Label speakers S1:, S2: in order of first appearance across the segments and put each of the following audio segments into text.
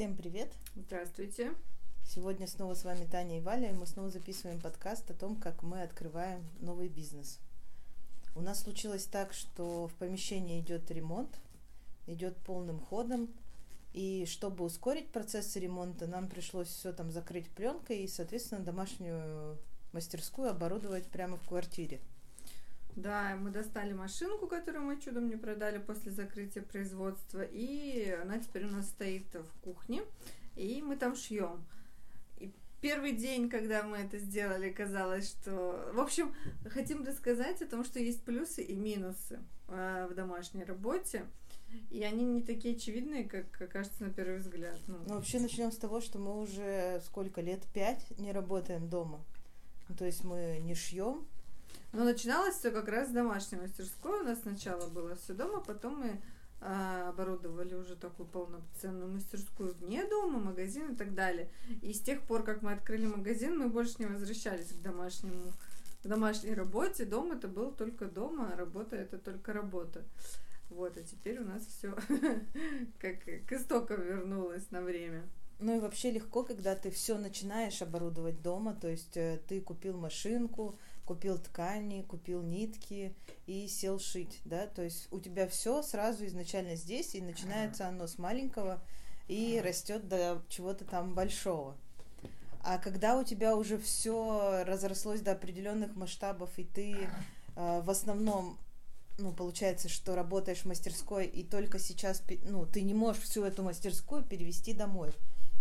S1: Всем привет!
S2: Здравствуйте!
S1: Сегодня снова с вами Таня и Валя, и мы снова записываем подкаст о том, как мы открываем новый бизнес. У нас случилось так, что в помещении идет ремонт, идет полным ходом, и чтобы ускорить процесс ремонта, нам пришлось все там закрыть пленкой и, соответственно, домашнюю мастерскую оборудовать прямо в квартире.
S2: Да, мы достали машинку, которую мы чудом не продали после закрытия производства, и она теперь у нас стоит в кухне, и мы там шьем. И первый день, когда мы это сделали, казалось, что... В общем, хотим рассказать о том, что есть плюсы и минусы э, в домашней работе. И они не такие очевидные, как кажется на первый взгляд.
S1: Ну. ну, вообще начнем с того, что мы уже сколько лет, пять не работаем дома. То есть мы не шьем,
S2: но начиналось все как раз с домашней мастерской. У нас сначала было все дома, потом мы а, оборудовали уже такую полноценную мастерскую вне дома, магазин и так далее. И с тех пор, как мы открыли магазин, мы больше не возвращались к домашнему к домашней работе. Дом это был только дома, а работа это только работа. Вот, а теперь у нас все как к истокам вернулось на время.
S1: Ну и вообще легко, когда ты все начинаешь оборудовать дома, то есть э, ты купил машинку, купил ткани, купил нитки и сел шить, да, то есть у тебя все сразу изначально здесь, и начинается оно с маленького и растет до чего-то там большого. А когда у тебя уже все разрослось до определенных масштабов, и ты э, в основном, ну, получается, что работаешь в мастерской, и только сейчас, ну, ты не можешь всю эту мастерскую перевести домой.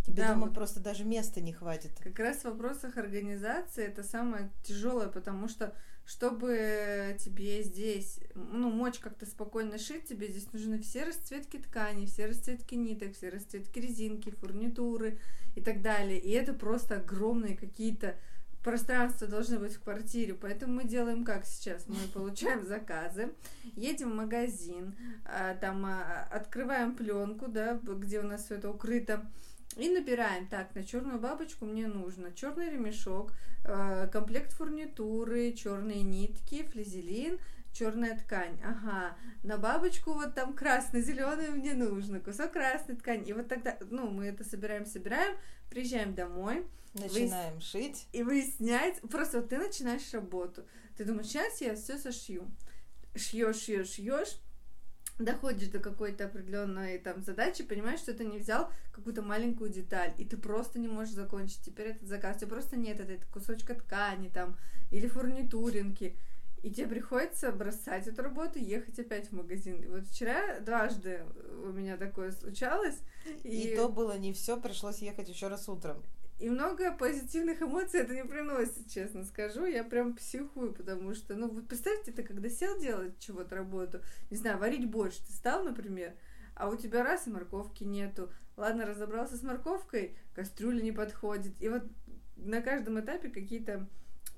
S1: Тебе да, дома вот просто даже места не хватит.
S2: Как раз в вопросах организации это самое тяжелое, потому что чтобы тебе здесь, ну, мочь как-то спокойно шить, тебе здесь нужны все расцветки ткани, все расцветки ниток, все расцветки резинки, фурнитуры и так далее. И это просто огромные какие-то пространства должны быть в квартире, поэтому мы делаем как сейчас. Мы получаем заказы, едем в магазин, а, там а, открываем пленку, да, где у нас все это укрыто, и набираем, так, на черную бабочку мне нужно черный ремешок, э, комплект фурнитуры, черные нитки, флизелин, черная ткань. Ага, на бабочку вот там красно-зеленый мне нужно, кусок красной ткани. И вот тогда, ну, мы это собираем, собираем, приезжаем домой.
S1: Начинаем выяс... шить.
S2: И выяснять, просто вот ты начинаешь работу. Ты думаешь, сейчас я все сошью. Шьешь, шьешь, шьешь доходишь до какой-то определенной там задачи, понимаешь, что ты не взял какую-то маленькую деталь, и ты просто не можешь закончить теперь этот заказ, у тебя просто нет этой кусочка ткани там, или фурнитуринки, и тебе приходится бросать эту работу ехать опять в магазин. И вот вчера дважды у меня такое случалось.
S1: И, и то было не все, пришлось ехать еще раз утром.
S2: И много позитивных эмоций это не приносит, честно скажу. Я прям психую, потому что, ну, вот представьте, ты когда сел делать чего-то работу, не знаю, варить борщ, ты стал, например, а у тебя раз и морковки нету. Ладно, разобрался с морковкой, кастрюля не подходит. И вот на каждом этапе какие-то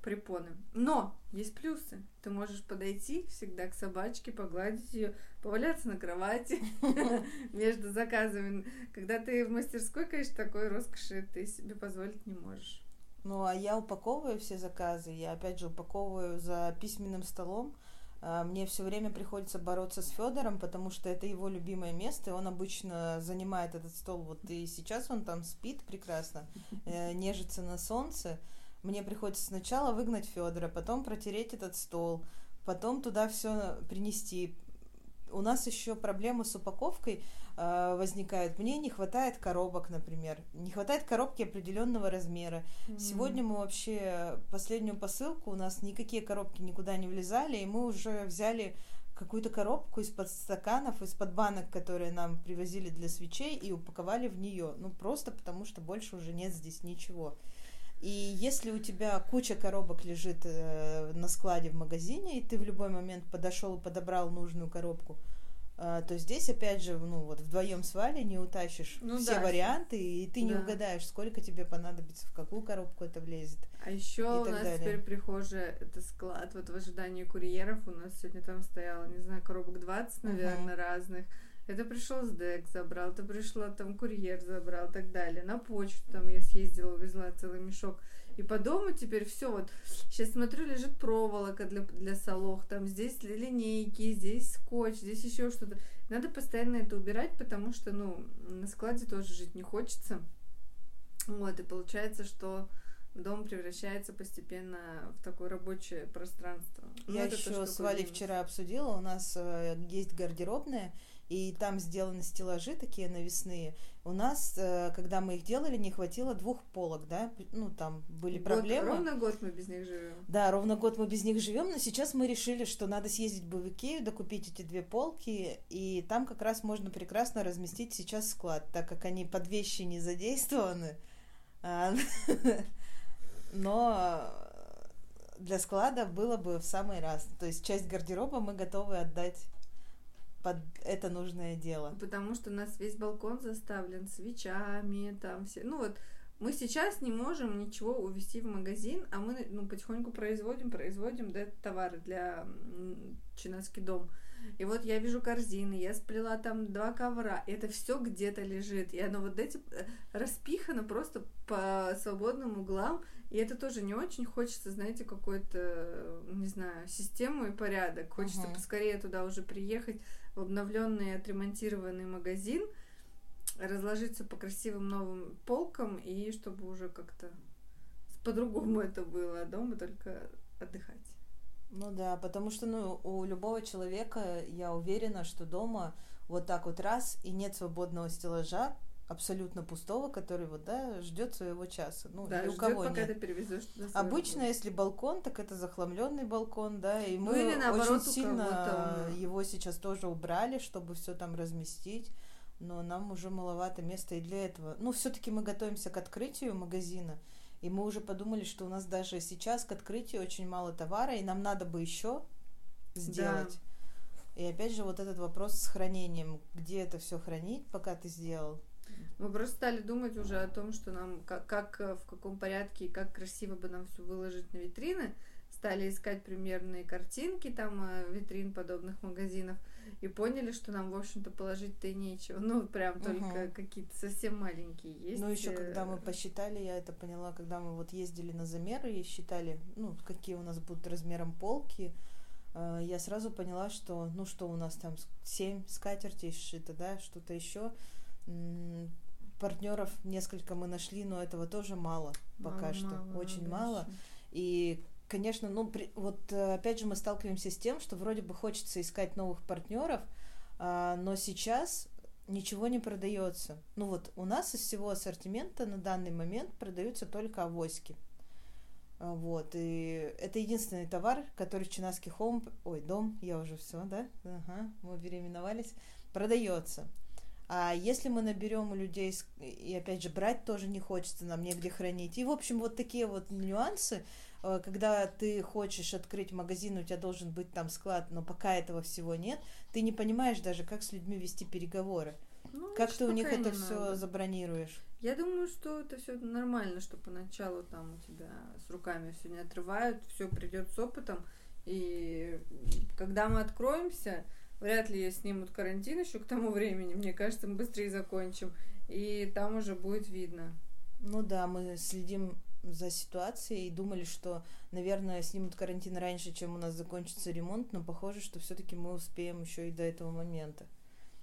S2: препоны. Но есть плюсы. Ты можешь подойти всегда к собачке, погладить ее, поваляться на кровати между заказами. Когда ты в мастерской, конечно, такой роскоши ты себе позволить не можешь.
S1: Ну, а я упаковываю все заказы. Я, опять же, упаковываю за письменным столом. А, мне все время приходится бороться с Федором, потому что это его любимое место, и он обычно занимает этот стол. Вот и сейчас он там спит прекрасно, э, нежится на солнце мне приходится сначала выгнать Федора, потом протереть этот стол, потом туда все принести. У нас еще проблема с упаковкой э, возникает. Мне не хватает коробок, например. Не хватает коробки определенного размера. Mm-hmm. Сегодня мы вообще последнюю посылку, у нас никакие коробки никуда не влезали, и мы уже взяли какую-то коробку из-под стаканов, из-под банок, которые нам привозили для свечей, и упаковали в нее. Ну, просто потому что больше уже нет здесь ничего. И если у тебя куча коробок лежит э, на складе в магазине, и ты в любой момент подошел и подобрал нужную коробку, э, то здесь, опять же, ну вот вдвоем с Валей не утащишь ну, все да. варианты, и ты да. не угадаешь, сколько тебе понадобится, в какую коробку это влезет.
S2: А еще у нас далее. теперь прихожая, это склад, вот в ожидании курьеров у нас сегодня там стояло, не знаю, коробок 20, наверное, uh-huh. разных. Это пришел СДЭК, забрал, это пришла там курьер, забрал и так далее. На почту там я съездила, увезла целый мешок. И по дому теперь все вот. Сейчас смотрю, лежит проволока для, для солох, там здесь линейки, здесь скотч, здесь еще что-то. Надо постоянно это убирать, потому что, ну, на складе тоже жить не хочется. Вот, и получается, что дом превращается постепенно в такое рабочее пространство.
S1: Я еще с Валей вчера обсудила, у нас э, есть гардеробная, и там сделаны стеллажи такие навесные. У нас, э, когда мы их делали, не хватило двух полок, да, ну там были
S2: год,
S1: проблемы.
S2: Ровно год мы без них живем.
S1: Да, ровно год мы без них живем, но сейчас мы решили, что надо съездить в Икею, докупить эти две полки, и там как раз можно прекрасно разместить сейчас склад, так как они под вещи не задействованы. А, но для склада было бы в самый раз. То есть часть гардероба мы готовы отдать под это нужное дело.
S2: Потому что у нас весь балкон заставлен свечами, там все. Ну вот мы сейчас не можем ничего увезти в магазин, а мы ну, потихоньку производим, производим да, товары для Чинаский дом. И вот я вижу корзины, я сплела там два ковра, это все где-то лежит. И оно вот эти э, распихано просто по свободным углам. И это тоже не очень хочется, знаете, какую-то, не знаю, систему и порядок. Хочется uh-huh. поскорее туда уже приехать в обновленный, отремонтированный магазин, разложиться по красивым новым полкам и чтобы уже как-то по-другому это было, а дома только отдыхать.
S1: Ну да, потому что ну, у любого человека, я уверена, что дома вот так вот раз, и нет свободного стеллажа, абсолютно пустого, который вот, да, ждет своего часа. Ну,
S2: да,
S1: ни
S2: у кого пока нет. ты перевезешь
S1: Обычно, работу. если балкон, так это захламленный балкон, да, и мы ну, или наоборот, очень сильно его сейчас тоже убрали, чтобы все там разместить. Но нам уже маловато места и для этого. Ну, все-таки мы готовимся к открытию магазина. И мы уже подумали, что у нас даже сейчас к открытию очень мало товара, и нам надо бы еще сделать. Да. И опять же, вот этот вопрос с хранением. Где это все хранить, пока ты сделал?
S2: Мы просто стали думать уже о том, что нам как, как в каком порядке и как красиво бы нам все выложить на витрины. Стали искать примерные картинки там э, витрин подобных магазинов и поняли, что нам, в общем-то, положить-то и нечего. Ну, прям угу. только какие-то совсем маленькие есть.
S1: Ну, еще когда мы посчитали, я это поняла, когда мы вот ездили на замеры и считали, ну, какие у нас будут размером полки, э, я сразу поняла, что, ну, что у нас там 7 скатертей сшито, да, что-то еще. Партнеров несколько мы нашли, но этого тоже мало пока мало, что, мало, очень мало. И конечно, ну, при, вот э, опять же мы сталкиваемся с тем, что вроде бы хочется искать новых партнеров, а, но сейчас ничего не продается. Ну вот у нас из всего ассортимента на данный момент продаются только авоськи. А, вот, и это единственный товар, который в Чинаский холм, ой, дом, я уже все, да, ага, мы переименовались, продается. А если мы наберем у людей, и опять же, брать тоже не хочется, нам негде хранить. И, в общем, вот такие вот нюансы, Э, когда ты хочешь открыть магазин, у тебя должен быть там склад, но пока этого всего нет, ты не понимаешь даже, как с людьми вести переговоры. Ну, как ты у них это все забронируешь?
S2: Я думаю, что это все нормально, что поначалу там у тебя с руками все не отрывают, все придет с опытом. И когда мы откроемся, вряд ли снимут карантин еще к тому времени. Мне кажется, мы быстрее закончим. И там уже будет видно.
S1: Ну да, мы следим за ситуацией и думали, что, наверное, снимут карантин раньше, чем у нас закончится ремонт, но похоже, что все-таки мы успеем еще и до этого момента.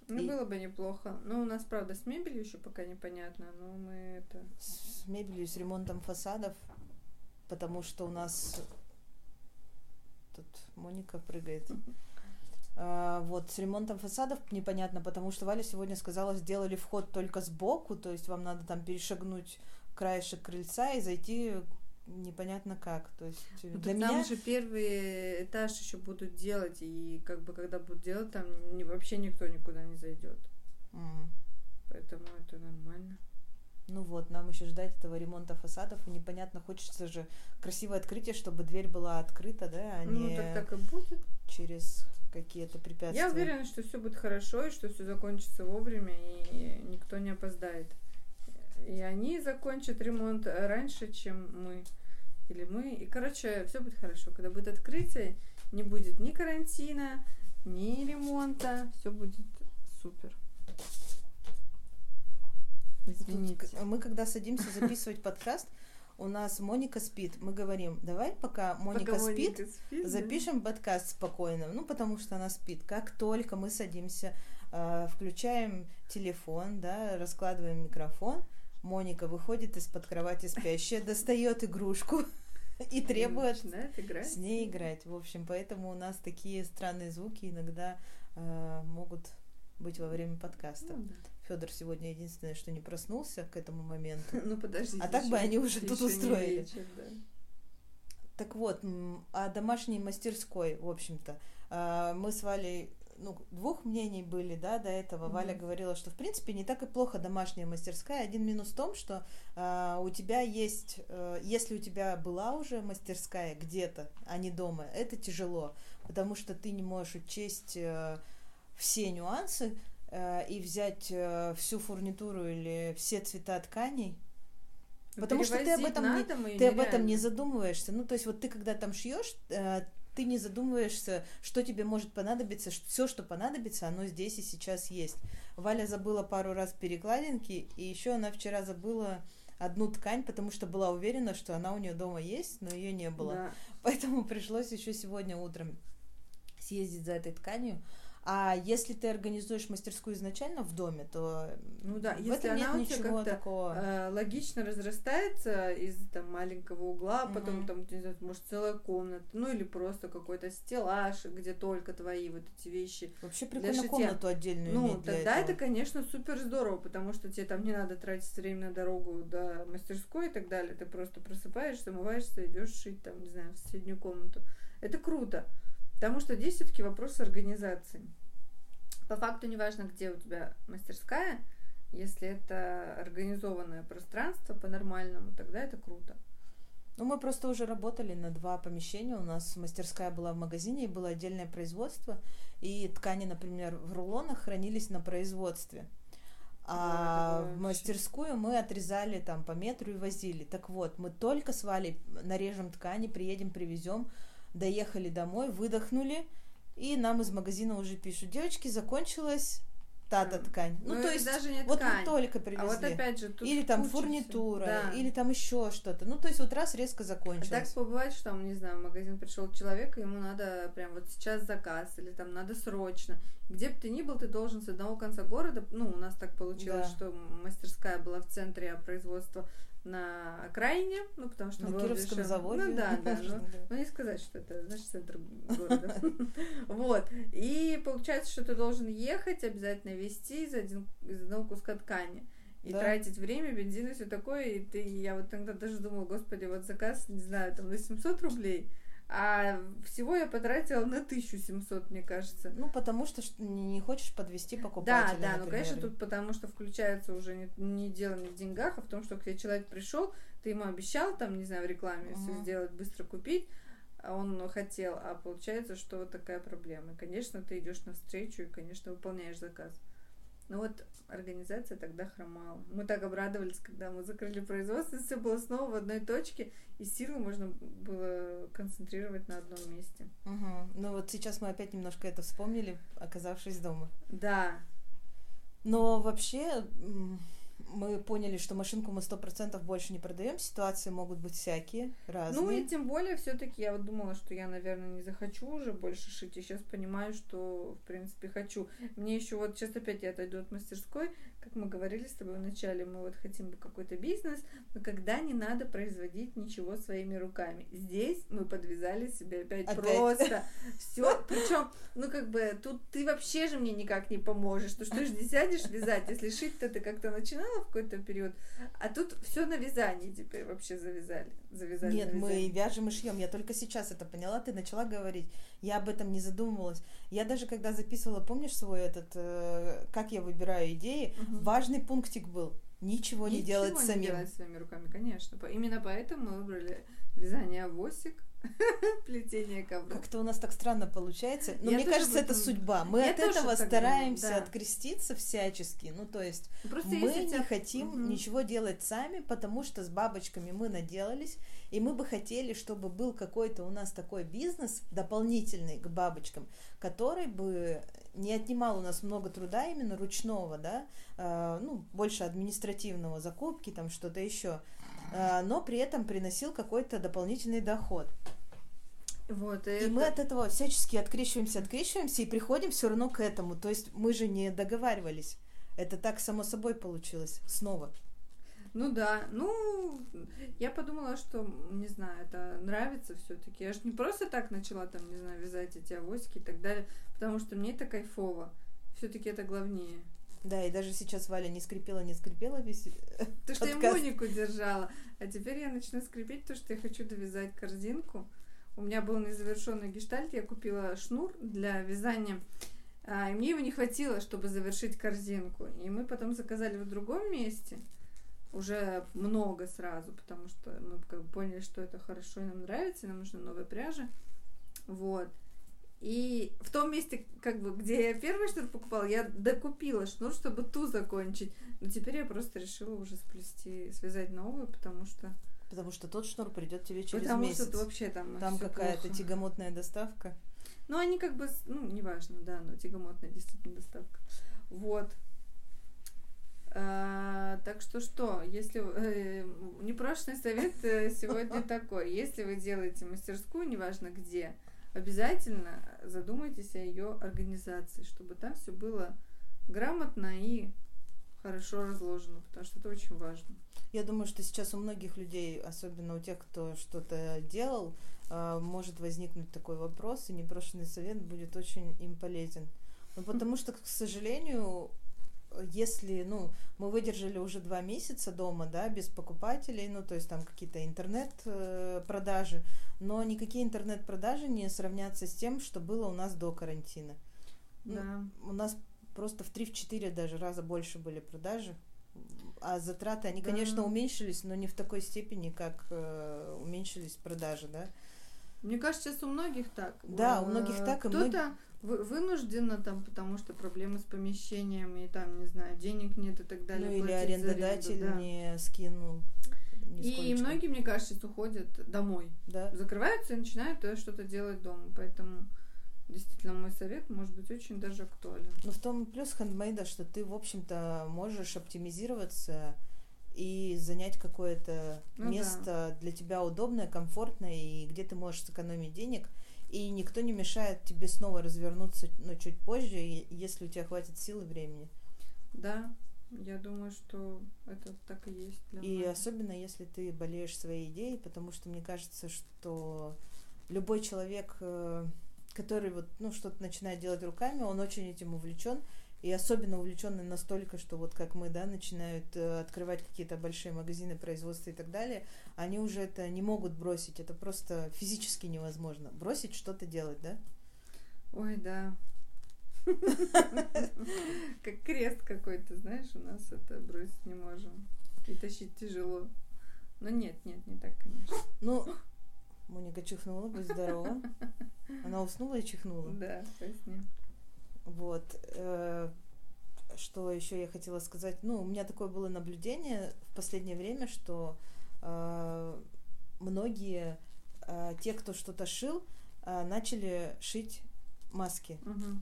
S2: Ну, и... было бы неплохо. Ну, у нас, правда, с мебелью еще пока непонятно, но мы это...
S1: С мебелью, с ремонтом фасадов, потому что у нас... Тут Моника прыгает. Uh, вот, с ремонтом фасадов непонятно, потому что Валя сегодня сказала, сделали вход только сбоку, то есть вам надо там перешагнуть краешек крыльца и зайти непонятно как. То есть
S2: ну, для меня... Там же первый этаж еще будут делать, и как бы когда будут делать, там не, вообще никто никуда не зайдет. Mm. Поэтому это нормально.
S1: Ну вот, нам еще ждать этого ремонта фасадов, и непонятно, хочется же красивое открытие, чтобы дверь была открыта, да, а
S2: ну,
S1: не
S2: так, так и будет.
S1: через какие-то препятствия.
S2: Я уверена, что все будет хорошо, и что все закончится вовремя, и никто не опоздает. И они закончат ремонт раньше, чем мы. Или мы. И, короче, все будет хорошо. Когда будет открытие, не будет ни карантина, ни ремонта. Все будет супер.
S1: Извините. Мы когда садимся записывать подкаст, у нас Моника спит. Мы говорим, давай пока Моника пока спит, Моника спит запишем да? подкаст спокойно. Ну, потому что она спит. Как только мы садимся э, включаем телефон, да, раскладываем микрофон, Моника выходит из-под кровати спящая, достает игрушку и требует с ней играть. В общем, поэтому у нас такие странные звуки иногда э, могут быть во время подкаста. Ну, да. Федор сегодня единственное, что не проснулся к этому моменту.
S2: Ну подожди.
S1: А так бы они уже тут устроили. Так вот, о домашней мастерской, в общем-то, э, мы с Валей ну, двух мнений были, да, до этого. Mm-hmm. Валя говорила, что, в принципе, не так и плохо домашняя мастерская. Один минус в том, что э, у тебя есть, э, если у тебя была уже мастерская где-то, а не дома, это тяжело, потому что ты не можешь учесть э, все нюансы э, и взять э, всю фурнитуру или все цвета тканей. Потому что ты об этом не, ты об этом не задумываешься. Ну, то есть вот ты когда там шьешь, э, ты не задумываешься, что тебе может понадобиться, все, что понадобится, оно здесь и сейчас есть. Валя забыла пару раз перекладинки, и еще она вчера забыла одну ткань, потому что была уверена, что она у нее дома есть, но ее не было. Да. Поэтому пришлось еще сегодня утром съездить за этой тканью. А если ты организуешь мастерскую изначально в доме, то
S2: ну да, в если этом она нет как-то такого. Э, логично разрастается из там маленького угла, угу. потом там не знаю, может целая комната, ну или просто какой-то стеллаж, где только твои вот эти вещи.
S1: Вообще прикольно комнату отдельную
S2: Ну тогда этого. это, конечно, супер здорово, потому что тебе там не надо тратить время на дорогу до мастерской и так далее. Ты просто просыпаешься, умываешься, идешь шить там, не знаю, в соседнюю комнату. Это круто. Потому что здесь все-таки вопрос организации. По факту неважно, где у тебя мастерская, если это организованное пространство по-нормальному, тогда это круто.
S1: Ну, мы просто уже работали на два помещения. У нас мастерская была в магазине и было отдельное производство. И ткани, например, в рулонах хранились на производстве. А да, в мастерскую мы отрезали там по метру и возили. Так вот, мы только с Валей нарежем ткани, приедем, привезем доехали домой, выдохнули, и нам из магазина уже пишут, девочки, закончилась та-то ткань.
S2: Ну, ну то есть даже не
S1: вот ткань. мы только привезли.
S2: А вот опять же, тут
S1: или там фурнитура, да. или там еще что-то. Ну, то есть вот раз резко закончилось.
S2: А так бывает, что там, не знаю, в магазин пришел человек, и ему надо прям вот сейчас заказ, или там надо срочно. Где бы ты ни был, ты должен с одного конца города, ну, у нас так получилось, да. что мастерская была в центре производства на окраине, ну, потому что...
S1: На Кировском дешевле. заводе.
S2: Ну, да, да, но, ну, не сказать, что это, значит, центр города. Вот, и получается, что ты должен ехать, обязательно вести из, один, из одного куска ткани. И да. тратить время, бензин и все такое. И ты, я вот тогда даже думала, господи, вот заказ, не знаю, там на 700 рублей, а всего я потратила на 1700, мне кажется.
S1: Ну, потому что не хочешь подвести покупателя.
S2: Да, да, ну, конечно, тут потому что включается уже не, не дело не в деньгах, а в том, что к тебе человек пришел, ты ему обещал, там, не знаю, в рекламе uh-huh. все сделать, быстро купить, а он хотел, а получается, что вот такая проблема. Конечно, ты идешь навстречу и, конечно, выполняешь заказ. Ну вот организация тогда хромала. Мы так обрадовались, когда мы закрыли производство, все было снова в одной точке, и силы можно было концентрировать на одном месте.
S1: Угу. Ну вот сейчас мы опять немножко это вспомнили, оказавшись дома.
S2: Да.
S1: Но вообще мы поняли, что машинку мы сто процентов больше не продаем, ситуации могут быть всякие, разные.
S2: Ну и тем более все-таки я вот думала, что я, наверное, не захочу уже больше шить, и сейчас понимаю, что, в принципе, хочу. Мне еще вот сейчас опять я отойду от мастерской, как мы говорили с тобой вначале, мы вот хотим какой-то бизнес, но когда не надо производить ничего своими руками. Здесь мы подвязали себе опять, опять. просто все. Причем, ну как бы тут ты вообще же мне никак не поможешь. Ну что ж не сядешь вязать, если шить-то ты как-то начинала в какой-то период, а тут все на вязании теперь вообще завязали. завязали
S1: Нет, мы вяжем и шьем. Я только сейчас это поняла, ты начала говорить. Я об этом не задумывалась. Я даже когда записывала, помнишь свой этот, э, как я выбираю идеи, угу. Важный пунктик был. Ничего, Ничего не делать не самим. делать
S2: своими руками, конечно. Именно поэтому мы выбрали вязание авосик Плетение ковров.
S1: Как-то у нас так странно получается. Но я мне кажется, это судьба. Мы я от этого стараемся думаю, да. откреститься всячески. Ну, то есть ну, Просто мы не тебя... хотим угу. ничего делать сами, потому что с бабочками мы наделались, и мы бы хотели, чтобы был какой-то у нас такой бизнес дополнительный к бабочкам, который бы не отнимал у нас много труда именно ручного, да, э, ну, больше административного, закупки, там что-то еще. А, но при этом приносил какой-то дополнительный доход.
S2: Вот, и,
S1: И
S2: это-
S1: мы от этого всячески открещиваемся, открещиваемся и приходим все равно к этому. То есть мы же не договаривались. Это так само собой получилось снова.
S2: Ну да, ну, я подумала, что, не знаю, это нравится все таки Я же не просто так начала там, не знаю, вязать эти авосики и так далее, потому что мне это кайфово. все таки это главнее.
S1: Да, и даже сейчас Валя не скрипела, не скрипела весь...
S2: То, что я. Монику держала. А теперь я начну скрипеть, то, что я хочу довязать корзинку. У меня был незавершенный гештальт, я купила шнур для вязания. а, и мне его не хватило, чтобы завершить корзинку. И мы потом заказали в другом месте. Уже много сразу, потому что мы как бы поняли, что это хорошо и нам нравится, и нам нужна новая пряжа. Вот. И в том месте, как бы, где я первый шнур покупала, я докупила шнур, чтобы ту закончить. Но теперь я просто решила уже сплести, связать новую, потому что...
S1: Потому что тот шнур придет тебе через
S2: потому
S1: месяц.
S2: что вообще там
S1: Там какая-то тягомотная доставка.
S2: Ну, они как бы, ну, неважно, да, но тягомотная действительно доставка. Вот. А, так что что, если э, непрошенный совет э, сегодня такой, если вы делаете мастерскую, неважно где, обязательно задумайтесь о ее организации, чтобы там все было грамотно и хорошо разложено, потому что это очень важно.
S1: Я думаю, что сейчас у многих людей, особенно у тех, кто что-то делал, а, может возникнуть такой вопрос, и непрошенный совет будет очень им полезен. Ну, потому что, к сожалению, если, ну, мы выдержали уже два месяца дома, да, без покупателей, ну, то есть там какие-то интернет-продажи, но никакие интернет-продажи не сравнятся с тем, что было у нас до карантина. Ну,
S2: Да.
S1: У нас просто в 3-4 даже раза больше были продажи. А затраты, они,
S2: Да.
S1: конечно, уменьшились, но не в такой степени, как э, уменьшились продажи, да.
S2: Мне кажется, сейчас у многих так.
S1: Да, у
S2: Э,
S1: многих так, и
S2: Кто-то вы- вынужденно там, потому что проблемы с помещением, и там, не знаю, денег нет и так далее.
S1: ну или
S2: за аренду,
S1: арендодатель
S2: да.
S1: не скинул.
S2: И
S1: нисколечко.
S2: многие, мне кажется, уходят домой.
S1: Да.
S2: Закрываются и начинают э, что-то делать дома. Поэтому действительно мой совет может быть очень даже актуален.
S1: Но в том и плюс хендмейда, что ты, в общем-то, можешь оптимизироваться и занять какое-то
S2: Ну да.
S1: место для тебя удобное, комфортное, и где ты можешь сэкономить денег, и никто не мешает тебе снова развернуться, ну, чуть позже, если у тебя хватит сил и времени.
S2: Да, я думаю, что это так и есть для
S1: И
S2: многих.
S1: особенно, если ты болеешь своей идеей, потому что мне кажется, что любой человек, э, который вот, ну, что-то начинает делать руками, он очень этим увлечен, и особенно увлеченный настолько, что вот как мы, да, начинают э, открывать какие-то большие магазины производства и так далее, они уже это не могут бросить, это просто физически невозможно. Бросить что-то делать, да?
S2: Ой, да. Как крест какой-то, знаешь, у нас это бросить не можем. И тащить тяжело. Но нет, нет, не так, конечно.
S1: Ну, Моника чихнула, будь здорова. Она уснула и чихнула.
S2: Да, поясни.
S1: Вот. э, Что еще я хотела сказать? Ну, у меня такое было наблюдение в последнее время, что э, многие, э, те, кто что-то шил, начали шить маски.
S2: Мгм.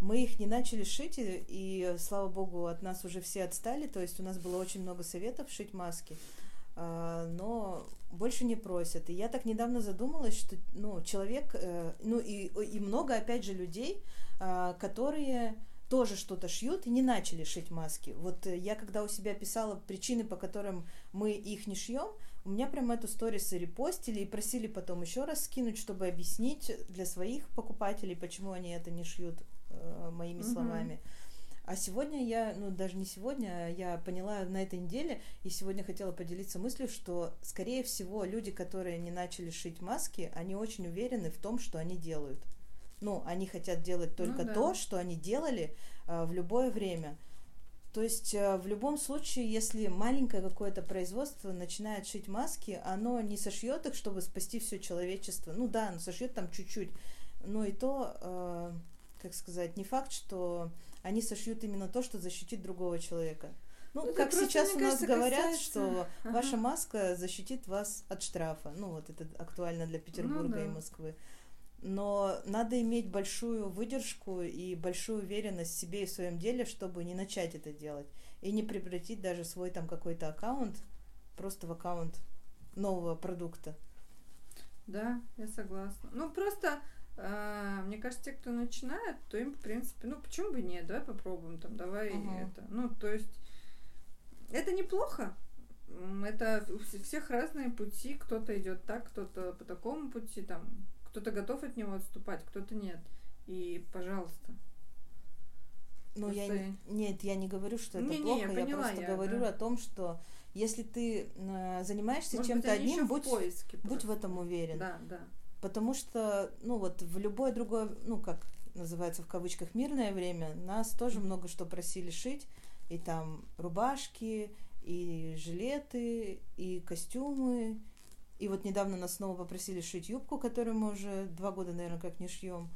S1: Мы их не начали шить, и, и, слава богу, от нас уже все отстали. То есть у нас было очень много советов шить маски, но больше не просят. И я так недавно задумалась, что ну, человек, э, ну и, и много, опять же, людей, а, которые тоже что-то шьют и не начали шить маски. Вот э, я когда у себя писала причины, по которым мы их не шьем, у меня прям эту сторис репостили и просили потом еще раз скинуть, чтобы объяснить для своих покупателей, почему они это не шьют э, моими словами. А сегодня я, ну даже не сегодня, а я поняла на этой неделе, и сегодня хотела поделиться мыслью, что, скорее всего, люди, которые не начали шить маски, они очень уверены в том, что они делают. Ну, они хотят делать
S2: Ну
S1: только
S2: да.
S1: то, что они делали э, в любое время. То есть э, в любом случае, если маленькое какое-то производство начинает шить маски, оно не сошьет их, чтобы спасти все человечество. Ну да, оно сошьет там чуть-чуть, но и то, э, как сказать, не факт, что они сошьют именно то, что защитит другого человека. Ну,
S2: Это
S1: как
S2: просто,
S1: сейчас
S2: мне
S1: у нас
S2: кажется,
S1: говорят,
S2: касается-
S1: что
S2: Ага.
S1: ваша маска защитит вас от штрафа. Ну, вот это актуально для Петербурга
S2: да.
S1: и Москвы. Но надо иметь большую выдержку и большую уверенность в себе и в своем деле, чтобы не начать это делать. И не превратить даже свой там какой-то аккаунт просто в аккаунт нового продукта.
S2: Да, я согласна. Ну, просто, мне кажется, те, кто начинает, то им, в принципе, ну, почему бы нет, давай попробуем, там, давай
S1: Ага.
S2: это. Ну, то есть, это неплохо. Это у вс- всех разные пути, кто-то идет так, кто-то по такому пути, там, кто-то готов от него отступать, кто-то нет. И, пожалуйста.
S1: Ну, я не- нет, я не говорю, что это
S2: Не-не,
S1: плохо,
S2: я
S1: я,
S2: поняла,
S1: просто
S2: я,
S1: говорю
S2: да.
S1: о том, что если ты э, занимаешься чем-то одним, будь,
S2: в поиске
S1: будь
S2: просто.
S1: в этом уверен.
S2: Да, да.
S1: Потому что, ну вот в любое другое, ну как называется в кавычках мирное время, нас тоже много что просили шить, и там рубашки, и жилеты, и костюмы, и вот недавно нас снова попросили шить юбку, которую мы уже два года, наверное, как не шьем.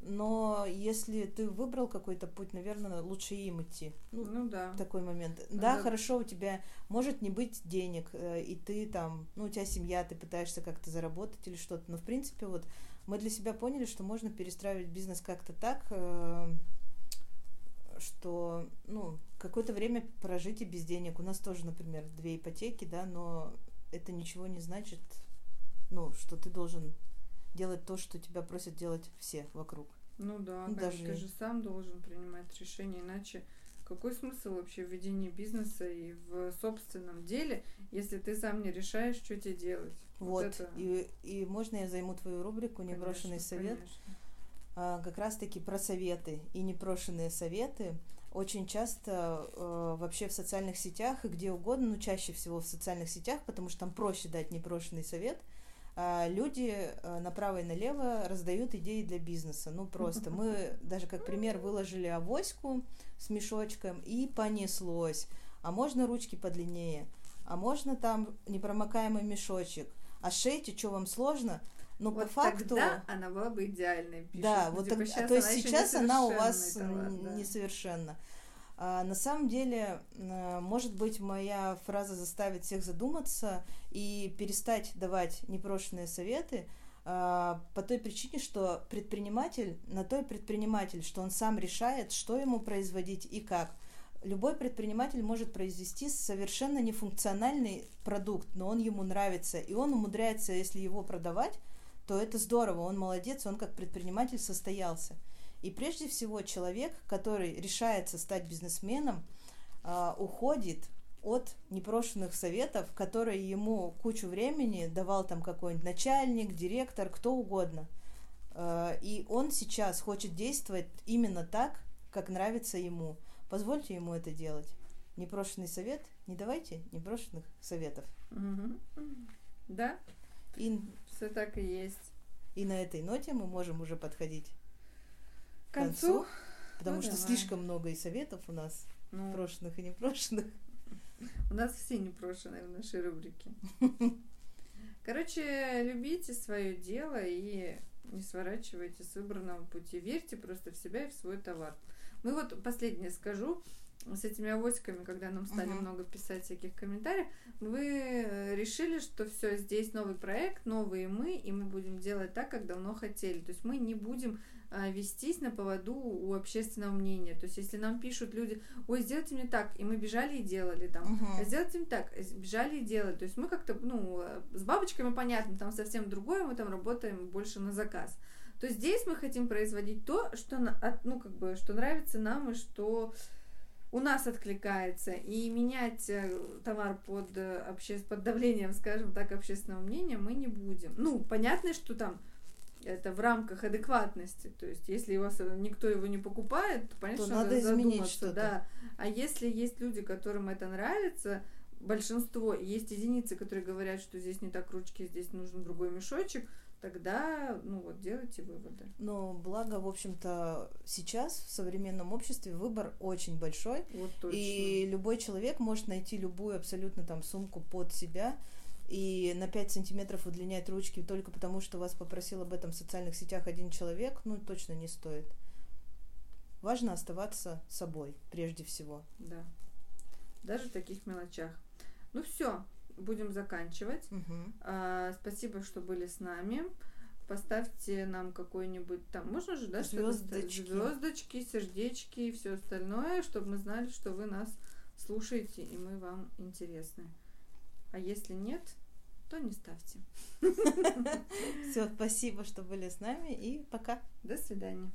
S1: Но если ты выбрал какой-то путь, наверное, лучше им идти. Ну,
S2: Ну да.
S1: такой момент.
S2: Ну
S1: Да,
S2: да.
S1: хорошо, у тебя может не быть денег, э, и ты там, ну, у тебя семья, ты пытаешься как-то заработать или что-то, но в принципе вот мы для себя поняли, что можно перестраивать бизнес как-то так, э, что, ну, какое-то время прожить и без денег. У нас тоже, например, две ипотеки, да, но это ничего не значит, ну, что ты должен делать то, что тебя просят делать все вокруг.
S2: Ну да,
S1: Ну, даже-
S2: ты же сам должен принимать решения, иначе какой смысл вообще в ведении бизнеса и в собственном деле, если ты сам не решаешь, что тебе делать?
S1: Вот,
S2: это-
S1: и, и можно я займу твою рубрику «Непрошенный
S2: Конечно,
S1: совет»?
S2: конечно.
S1: а, как раз-таки про советы и непрошенные советы. Очень часто э, вообще в социальных сетях и где угодно, ну чаще всего в социальных сетях, потому что там проще дать непрошенный совет, люди э, направо и налево раздают идеи для бизнеса. Ну просто мы даже как пример выложили авоську с мешочком и понеслось. А можно ручки подлиннее? А можно там непромокаемый мешочек? А шейте, что вам сложно? Но
S2: вот
S1: по факту...
S2: тогда она была бы идеальной. пишет.
S1: Да,
S2: Ну,
S1: вот
S2: типа,
S1: так- а
S2: щас
S1: то есть сейчас она у вас
S2: да.
S1: А, на самом деле, э, может быть, моя фраза заставит всех задуматься и перестать давать непрошенные советы а, по той причине, что предприниматель на той предприниматель, что он сам решает, что ему производить и как. Любой предприниматель может произвести совершенно нефункциональный продукт, но он ему нравится, и он умудряется, если его продавать, то это здорово, он молодец, он как предприниматель состоялся. И прежде всего человек, который решается стать бизнесменом, а, уходит от непрошенных советов, которые ему кучу времени давал там какой-нибудь начальник, директор, кто угодно. А, И он сейчас хочет действовать именно так, как нравится ему. Позвольте ему это делать. Непрошенный совет, не давайте непрошенных советов.
S2: Мгм. Да,
S1: И,
S2: все так и есть.
S1: и на этой ноте мы можем уже подходить
S2: К концу,
S1: потому
S2: Ну,
S1: что
S2: давай.
S1: слишком много и советов у нас,
S2: ну,
S1: прошенных и непрошенных.
S2: у нас все непрошенные в нашей рубрике. Короче, любите свое дело и не сворачивайте с выбранного пути. Верьте просто в себя и в свой товар. Мы вот последнее скажу. С этими авоськами, когда нам стали
S1: Мгм.
S2: много писать всяких комментариев, мы э, решили, что все, здесь новый проект, новые мы, и мы будем делать так, как давно хотели. То есть мы не будем а, вестись на поводу у общественного мнения. То есть если нам пишут люди, ой, сделайте мне так, и мы бежали и делали там, а сделайте им так, э, бежали и делали. То есть мы как-то, ну, э, с бабочками понятно, там совсем другое, мы там работаем больше на заказ. То есть здесь мы хотим производить то, что, ну, как бы, что нравится нам и что у нас откликается. И менять э, товар под, э, обще... под давлением, скажем так, общественного мнения мы не будем. Ну, понятно, что там это в рамках адекватности. То есть, если у вас э, никто его не покупает, то понятно,
S1: То
S2: что
S1: надо
S2: надо
S1: изменить что-то.
S2: да. А если есть люди, которым это нравится, большинство, есть единицы, которые говорят, что здесь не так ручки, здесь нужен другой мешочек, тогда, ну вот, делайте выводы.
S1: Но благо, в общем-то, сейчас в современном обществе выбор очень большой.
S2: Вот точно.
S1: И любой человек может найти любую абсолютно там сумку под себя и на 5 сантиметров удлинять ручки только потому, что вас попросил об этом в социальных сетях один человек, ну, точно не стоит. Важно оставаться собой, прежде всего.
S2: Да. Даже в таких мелочах. Ну все, будем заканчивать.
S1: Мгм.
S2: А, спасибо, что были с нами. Поставьте нам какой-нибудь там, можно же, да?
S1: Звёздочки.
S2: звездочки, сердечки и все остальное, чтобы мы знали, что вы нас слушаете и мы вам интересны. А если нет, то не ставьте.
S1: Все, спасибо, что были с нами и пока.
S2: До свидания.